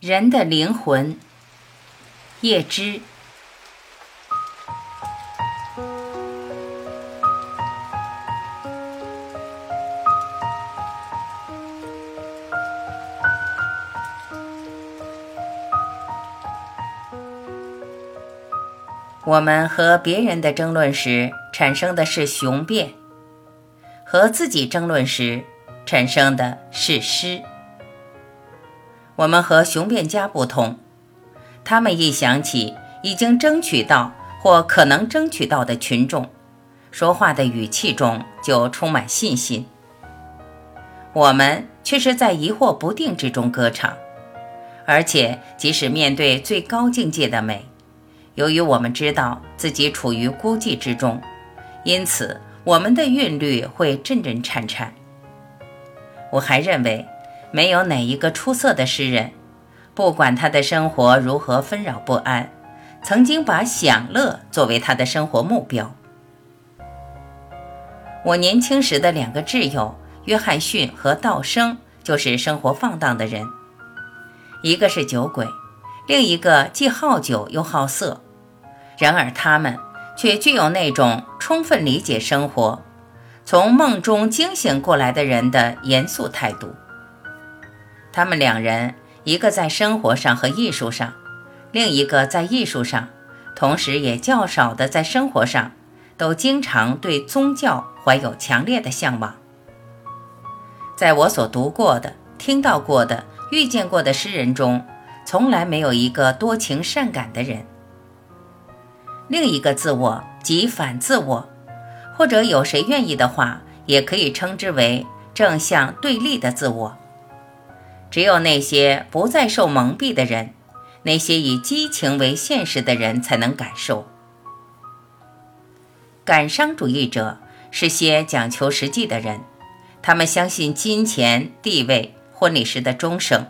人的灵魂，叶芝。我们和别人的争论时，产生的是雄辩；和自己争论时，产生的是诗。我们和雄辩家不同，他们一想起已经争取到或可能争取到的群众，说话的语气中就充满信心。我们却是在疑惑不定之中歌唱，而且即使面对最高境界的美，由于我们知道自己处于孤寂之中，因此我们的韵律会阵阵颤颤。我还认为。没有哪一个出色的诗人，不管他的生活如何纷扰不安，曾经把享乐作为他的生活目标。我年轻时的两个挚友约翰逊和道生就是生活放荡的人，一个是酒鬼，另一个既好酒又好色。然而他们却具有那种充分理解生活、从梦中惊醒过来的人的严肃态度。他们两人，一个在生活上和艺术上，另一个在艺术上，同时也较少的在生活上，都经常对宗教怀有强烈的向往。在我所读过的、听到过的、遇见过的诗人中，从来没有一个多情善感的人。另一个自我即反自我，或者有谁愿意的话，也可以称之为正向对立的自我。只有那些不再受蒙蔽的人，那些以激情为现实的人，才能感受。感伤主义者是些讲求实际的人，他们相信金钱、地位、婚礼时的钟声。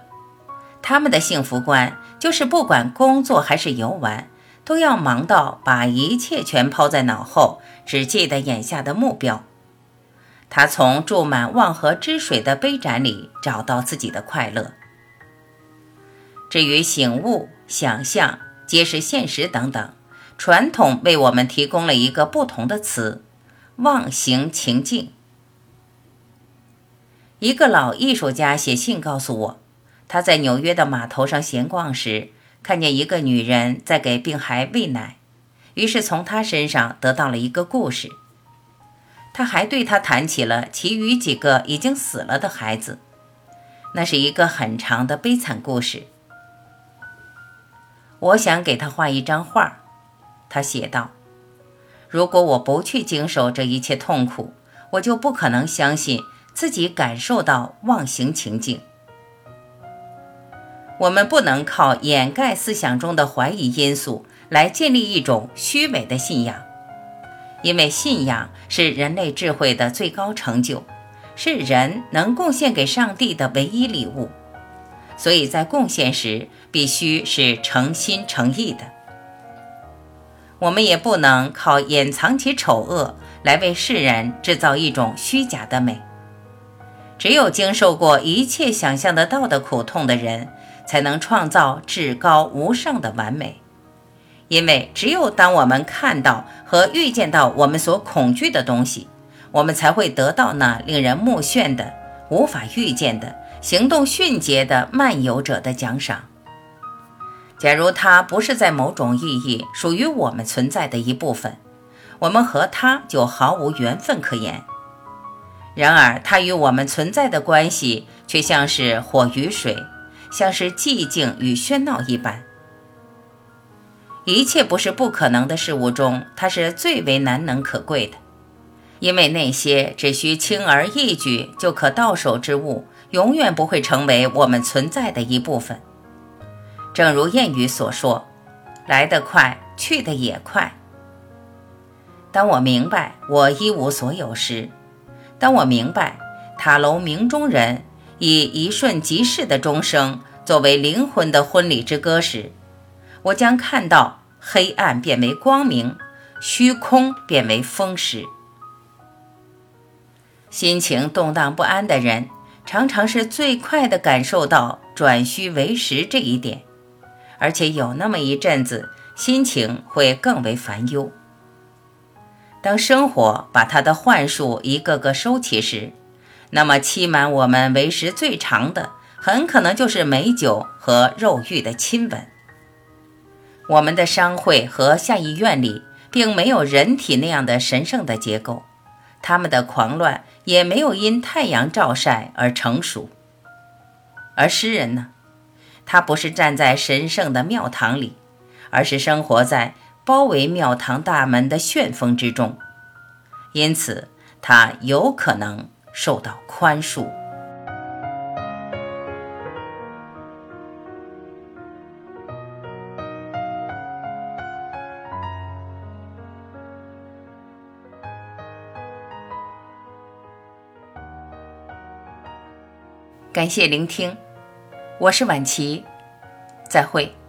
他们的幸福观就是，不管工作还是游玩，都要忙到把一切全抛在脑后，只记得眼下的目标。他从注满忘河之水的杯盏里找到自己的快乐。至于醒悟、想象、揭示现实等等，传统为我们提供了一个不同的词——忘形情境。一个老艺术家写信告诉我，他在纽约的码头上闲逛时，看见一个女人在给病孩喂奶，于是从她身上得到了一个故事。他还对他谈起了其余几个已经死了的孩子，那是一个很长的悲惨故事。我想给他画一张画，他写道：“如果我不去经受这一切痛苦，我就不可能相信自己感受到忘形情境。我们不能靠掩盖思想中的怀疑因素来建立一种虚伪的信仰。”因为信仰是人类智慧的最高成就，是人能贡献给上帝的唯一礼物，所以在贡献时必须是诚心诚意的。我们也不能靠掩藏其丑恶来为世人制造一种虚假的美。只有经受过一切想象得到的苦痛的人，才能创造至高无上的完美。因为只有当我们看到和预见到我们所恐惧的东西，我们才会得到那令人目眩的、无法预见的、行动迅捷的漫游者的奖赏。假如它不是在某种意义属于我们存在的一部分，我们和它就毫无缘分可言。然而，它与我们存在的关系却像是火与水，像是寂静与喧闹一般。一切不是不可能的事物中，它是最为难能可贵的，因为那些只需轻而易举就可到手之物，永远不会成为我们存在的一部分。正如谚语所说：“来得快，去得也快。”当我明白我一无所有时，当我明白塔楼鸣钟人以一瞬即逝的钟声作为灵魂的婚礼之歌时，我将看到黑暗变为光明，虚空变为风蚀。心情动荡不安的人，常常是最快的感受到转虚为实这一点，而且有那么一阵子，心情会更为烦忧。当生活把它的幻术一个个收起时，那么欺瞒我们为时最长的，很可能就是美酒和肉欲的亲吻。我们的商会和下议院里，并没有人体那样的神圣的结构。他们的狂乱也没有因太阳照晒而成熟，而诗人呢？他不是站在神圣的庙堂里，而是生活在包围庙堂大门的旋风之中，因此他有可能受到宽恕。感谢聆听，我是晚琪，再会。